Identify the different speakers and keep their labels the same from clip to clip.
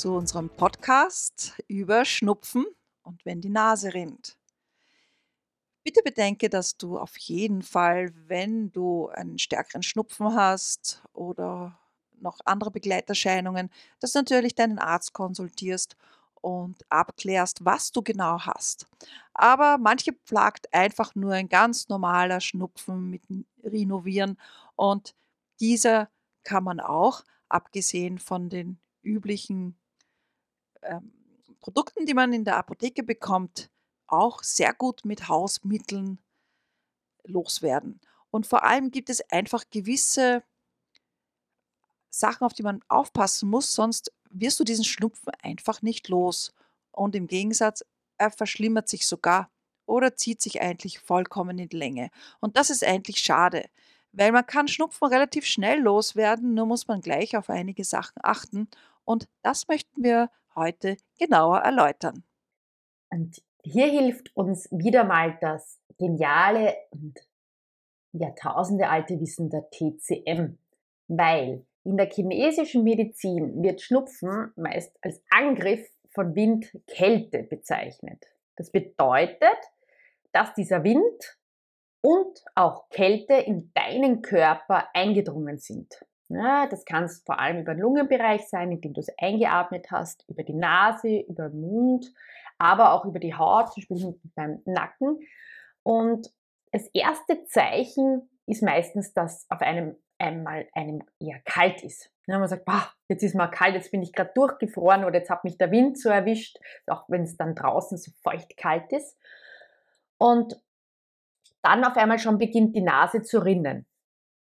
Speaker 1: zu unserem Podcast über Schnupfen und wenn die Nase rinnt. Bitte bedenke, dass du auf jeden Fall, wenn du einen stärkeren Schnupfen hast oder noch andere Begleiterscheinungen, dass du natürlich deinen Arzt konsultierst und abklärst, was du genau hast. Aber manche plagt einfach nur ein ganz normaler Schnupfen mit Rhinoviren und dieser kann man auch, abgesehen von den üblichen ähm, Produkten, die man in der Apotheke bekommt, auch sehr gut mit Hausmitteln loswerden. Und vor allem gibt es einfach gewisse Sachen, auf die man aufpassen muss, sonst wirst du diesen Schnupfen einfach nicht los. Und im Gegensatz, er verschlimmert sich sogar oder zieht sich eigentlich vollkommen in die Länge. Und das ist eigentlich schade, weil man kann Schnupfen relativ schnell loswerden, nur muss man gleich auf einige Sachen achten. Und das möchten wir heute genauer erläutern.
Speaker 2: Und hier hilft uns wieder mal das geniale und Jahrtausende alte Wissen der TCM, weil in der chinesischen Medizin wird Schnupfen meist als Angriff von Wind Kälte bezeichnet. Das bedeutet, dass dieser Wind und auch Kälte in deinen Körper eingedrungen sind. Ja, das kann vor allem über den Lungenbereich sein, indem du es eingeatmet hast, über die Nase, über den Mund, aber auch über die Haut, zum Beispiel beim Nacken. Und das erste Zeichen ist meistens, dass auf einem einmal einem eher kalt ist. Ja, man sagt, bah, jetzt ist mal kalt, jetzt bin ich gerade durchgefroren oder jetzt hat mich der Wind so erwischt, auch wenn es dann draußen so feucht kalt ist. Und dann auf einmal schon beginnt die Nase zu rinnen.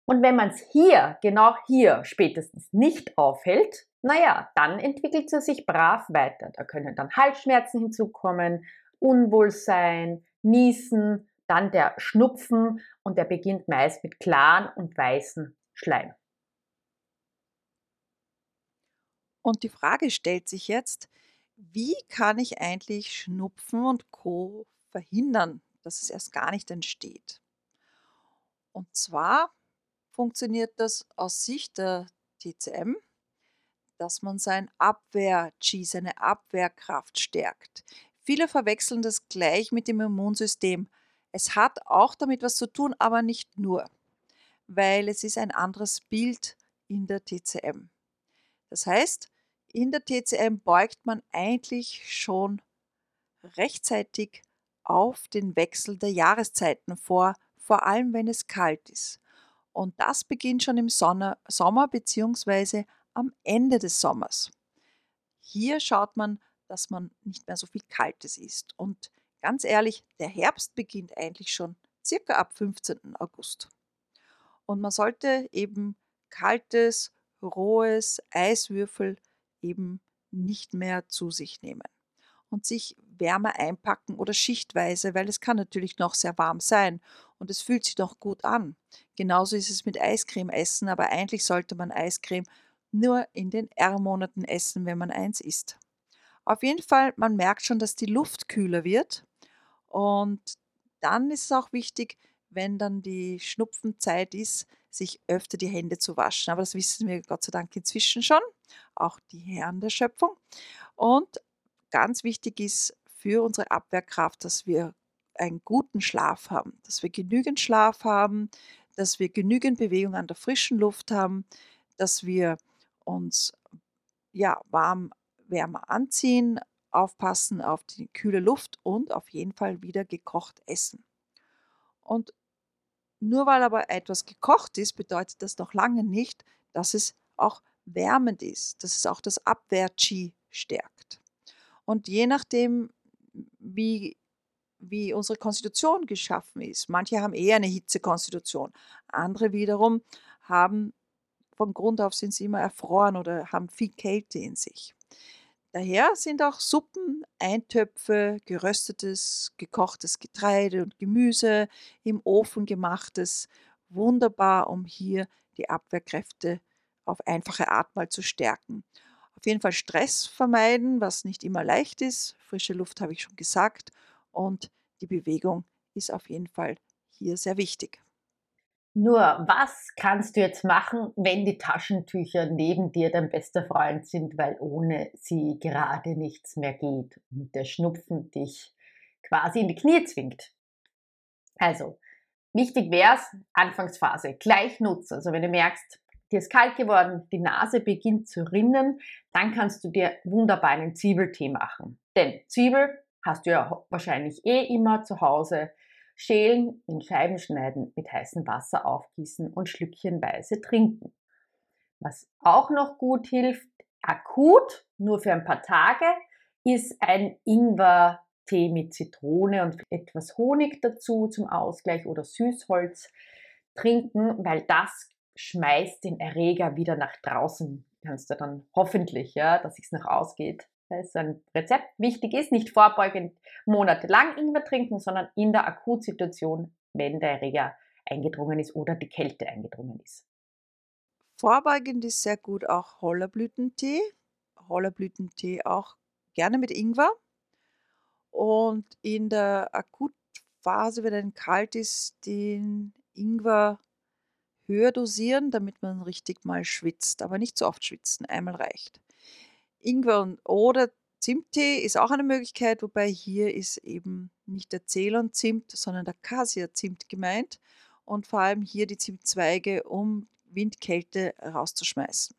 Speaker 2: Und wenn man es hier, genau hier spätestens nicht aufhält, naja, dann entwickelt es sich brav weiter. Da können dann Halsschmerzen hinzukommen, Unwohlsein, Niesen, dann der Schnupfen und der beginnt meist mit klaren und weißen Schleim.
Speaker 1: Und die Frage stellt sich jetzt, wie kann ich eigentlich Schnupfen und Co verhindern, dass es erst gar nicht entsteht? Und zwar funktioniert das aus Sicht der TCM, dass man sein Abwehr-Chi, seine Abwehrkraft stärkt. Viele verwechseln das gleich mit dem Immunsystem. Es hat auch damit was zu tun, aber nicht nur, weil es ist ein anderes Bild in der TCM. Das heißt, in der TCM beugt man eigentlich schon rechtzeitig auf den Wechsel der Jahreszeiten vor, vor allem wenn es kalt ist. Und das beginnt schon im Sonne, Sommer bzw. am Ende des Sommers. Hier schaut man, dass man nicht mehr so viel Kaltes isst. Und ganz ehrlich, der Herbst beginnt eigentlich schon circa ab 15. August. Und man sollte eben kaltes, rohes Eiswürfel eben nicht mehr zu sich nehmen und sich wärmer einpacken oder schichtweise, weil es kann natürlich noch sehr warm sein und es fühlt sich noch gut an. Genauso ist es mit Eiscreme essen, aber eigentlich sollte man Eiscreme nur in den R-Monaten essen, wenn man eins isst. Auf jeden Fall, man merkt schon, dass die Luft kühler wird und dann ist es auch wichtig, wenn dann die Schnupfenzeit ist, sich öfter die Hände zu waschen. Aber das wissen wir Gott sei Dank inzwischen schon, auch die Herren der Schöpfung. Und ganz wichtig ist für unsere Abwehrkraft, dass wir einen guten Schlaf haben, dass wir genügend Schlaf haben, dass wir genügend Bewegung an der frischen Luft haben, dass wir uns ja warm wärmer anziehen, aufpassen auf die kühle Luft und auf jeden Fall wieder gekocht essen. Und nur weil aber etwas gekocht ist, bedeutet das noch lange nicht, dass es auch wärmend ist, dass es auch das Abwehr-Chi stärkt. Und je nachdem, wie, wie unsere Konstitution geschaffen ist, manche haben eher eine Hitzekonstitution, andere wiederum haben von Grund auf sind sie immer erfroren oder haben viel Kälte in sich. Daher sind auch Suppen, Eintöpfe, geröstetes, gekochtes Getreide und Gemüse, im Ofen gemachtes wunderbar, um hier die Abwehrkräfte auf einfache Art mal zu stärken. Auf jeden Fall Stress vermeiden, was nicht immer leicht ist. Frische Luft habe ich schon gesagt. Und die Bewegung ist auf jeden Fall hier sehr wichtig.
Speaker 2: Nur, was kannst du jetzt machen, wenn die Taschentücher neben dir dein bester Freund sind, weil ohne sie gerade nichts mehr geht und der Schnupfen dich quasi in die Knie zwingt? Also, wichtig wäre es, Anfangsphase gleich nutzen. Also, wenn du merkst, dir ist kalt geworden, die Nase beginnt zu rinnen, dann kannst du dir wunderbar einen Zwiebeltee machen. Denn Zwiebel hast du ja wahrscheinlich eh immer zu Hause. Schälen, in Scheiben schneiden, mit heißem Wasser aufgießen und schlückchenweise trinken. Was auch noch gut hilft, akut, nur für ein paar Tage, ist ein Ingwer-Tee mit Zitrone und etwas Honig dazu zum Ausgleich oder Süßholz trinken, weil das schmeißt den Erreger wieder nach draußen. Kannst du dann hoffentlich, ja, dass es noch ausgeht, das ist ein Rezept. Wichtig ist, nicht vorbeugend monatelang Ingwer trinken, sondern in der Akutsituation, wenn der Erreger eingedrungen ist oder die Kälte eingedrungen ist.
Speaker 1: Vorbeugend ist sehr gut auch Hollerblütentee. Hollerblütentee auch gerne mit Ingwer. Und in der Akutphase, wenn ein kalt ist, den Ingwer höher dosieren, damit man richtig mal schwitzt. Aber nicht zu oft schwitzen, einmal reicht. Ingwer oder Zimttee ist auch eine Möglichkeit, wobei hier ist eben nicht der Ceylon-Zimt, sondern der Cassia-Zimt gemeint und vor allem hier die Zimtzweige, um Windkälte rauszuschmeißen.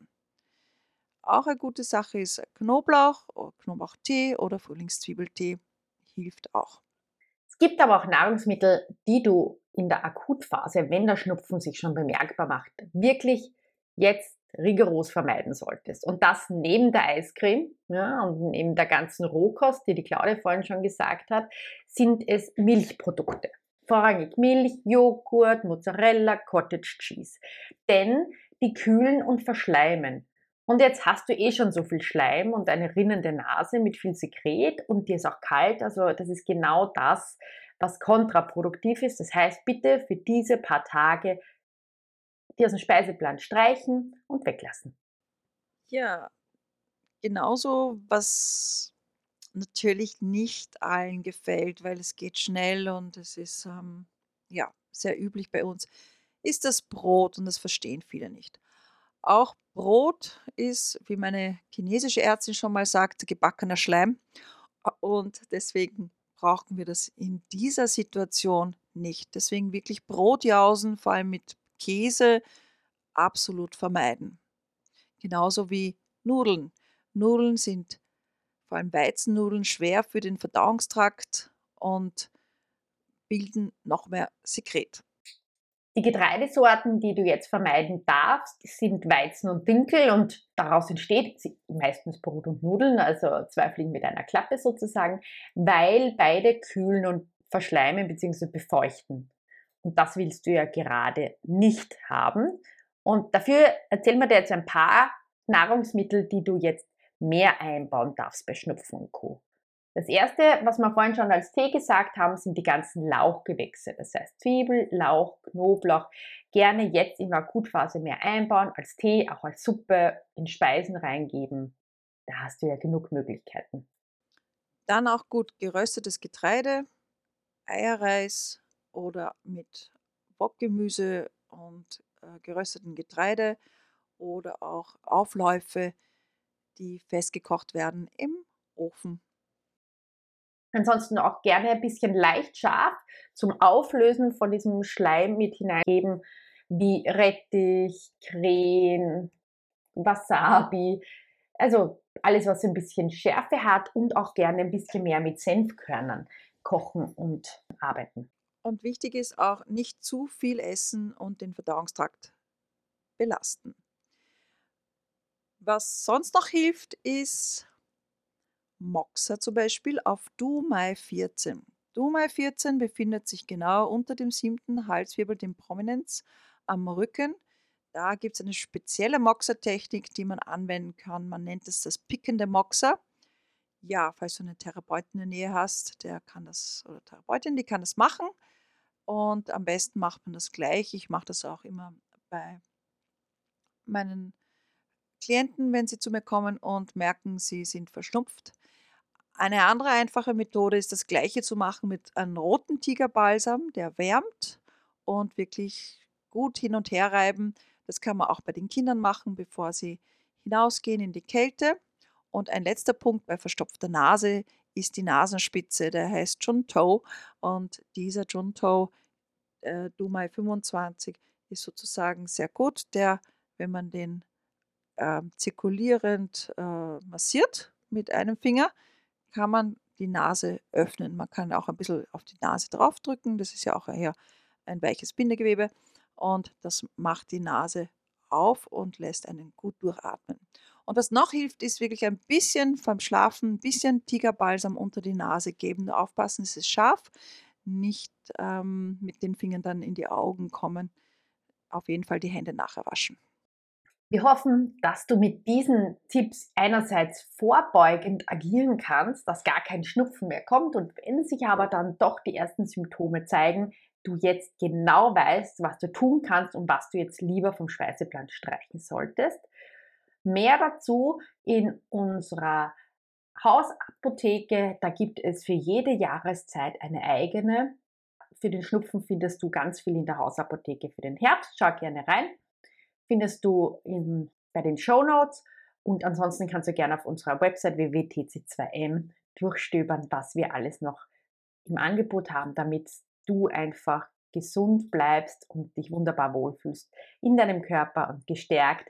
Speaker 1: Auch eine gute Sache ist Knoblauch, Knoblauchtee oder Frühlingszwiebeltee, hilft auch.
Speaker 2: Es gibt aber auch Nahrungsmittel, die du in der Akutphase, wenn der Schnupfen sich schon bemerkbar macht, wirklich jetzt rigoros vermeiden solltest. Und das neben der Eiscreme ja, und neben der ganzen Rohkost, die die Claudia vorhin schon gesagt hat, sind es Milchprodukte. Vorrangig Milch, Joghurt, Mozzarella, Cottage Cheese. Denn die kühlen und verschleimen. Und jetzt hast du eh schon so viel Schleim und eine rinnende Nase mit viel Sekret und dir ist auch kalt. Also das ist genau das, was kontraproduktiv ist. Das heißt, bitte für diese paar Tage die aus dem Speiseplan streichen und weglassen.
Speaker 1: Ja, genauso, was natürlich nicht allen gefällt, weil es geht schnell und es ist ähm, ja sehr üblich bei uns, ist das Brot und das verstehen viele nicht. Auch Brot ist, wie meine chinesische Ärztin schon mal sagte, gebackener Schleim und deswegen brauchen wir das in dieser Situation nicht. Deswegen wirklich Brotjausen, vor allem mit Käse absolut vermeiden. Genauso wie Nudeln. Nudeln sind vor allem Weizennudeln schwer für den Verdauungstrakt und bilden noch mehr Sekret.
Speaker 2: Die Getreidesorten, die du jetzt vermeiden darfst, sind Weizen und Dinkel und daraus entsteht meistens Brot und Nudeln, also zwei Fliegen mit einer Klappe sozusagen, weil beide kühlen und verschleimen bzw. befeuchten. Und das willst du ja gerade nicht haben. Und dafür erzählen wir dir jetzt ein paar Nahrungsmittel, die du jetzt mehr einbauen darfst bei Schnupfen und Co. Das erste, was wir vorhin schon als Tee gesagt haben, sind die ganzen Lauchgewächse. Das heißt Zwiebel, Lauch, Knoblauch. Gerne jetzt in der Akutphase mehr einbauen, als Tee, auch als Suppe, in Speisen reingeben. Da hast du ja genug Möglichkeiten.
Speaker 1: Dann auch gut geröstetes Getreide, Eierreis, oder mit Bockgemüse und äh, gerösteten Getreide oder auch Aufläufe, die festgekocht werden im Ofen.
Speaker 2: Ansonsten auch gerne ein bisschen leicht scharf zum Auflösen von diesem Schleim mit hineingeben, wie Rettich, Krähen, Wasabi. Also alles, was ein bisschen Schärfe hat und auch gerne ein bisschen mehr mit Senfkörnern kochen und arbeiten.
Speaker 1: Und wichtig ist auch, nicht zu viel essen und den Verdauungstrakt belasten. Was sonst noch hilft, ist Moxa zum Beispiel auf DuMai 14. DuMai 14 befindet sich genau unter dem siebten Halswirbel, dem Prominenz, am Rücken. Da gibt es eine spezielle Moxa-Technik, die man anwenden kann. Man nennt es das pickende Moxa. ja, falls du eine Therapeutin in der Nähe hast, der kann das, oder Therapeutin, die kann das machen. Und am besten macht man das gleich. Ich mache das auch immer bei meinen Klienten, wenn sie zu mir kommen und merken, sie sind verschnupft. Eine andere einfache Methode ist das gleiche zu machen mit einem roten Tigerbalsam, der wärmt und wirklich gut hin und her reiben. Das kann man auch bei den Kindern machen, bevor sie hinausgehen in die Kälte. Und ein letzter Punkt bei verstopfter Nase ist die Nasenspitze, der heißt Junto. Und dieser Junto, äh, Dumai 25, ist sozusagen sehr gut. Der, wenn man den äh, zirkulierend äh, massiert mit einem Finger, kann man die Nase öffnen. Man kann auch ein bisschen auf die Nase draufdrücken. Das ist ja auch eher ein weiches Bindegewebe. Und das macht die Nase auf und lässt einen gut durchatmen. Und was noch hilft, ist wirklich ein bisschen beim Schlafen, ein bisschen Tigerbalsam unter die Nase geben. Nur aufpassen, es ist scharf, nicht ähm, mit den Fingern dann in die Augen kommen. Auf jeden Fall die Hände nachher waschen.
Speaker 2: Wir hoffen, dass du mit diesen Tipps einerseits vorbeugend agieren kannst, dass gar kein Schnupfen mehr kommt und wenn sich aber dann doch die ersten Symptome zeigen, du jetzt genau weißt, was du tun kannst und was du jetzt lieber vom Speiseplan streichen solltest. Mehr dazu in unserer Hausapotheke. Da gibt es für jede Jahreszeit eine eigene. Für den Schnupfen findest du ganz viel in der Hausapotheke für den Herbst. Schau gerne rein. Findest du in, bei den Show Notes. Und ansonsten kannst du gerne auf unserer Website www.tc2m durchstöbern, was wir alles noch im Angebot haben, damit du einfach gesund bleibst und dich wunderbar wohlfühlst in deinem Körper und gestärkt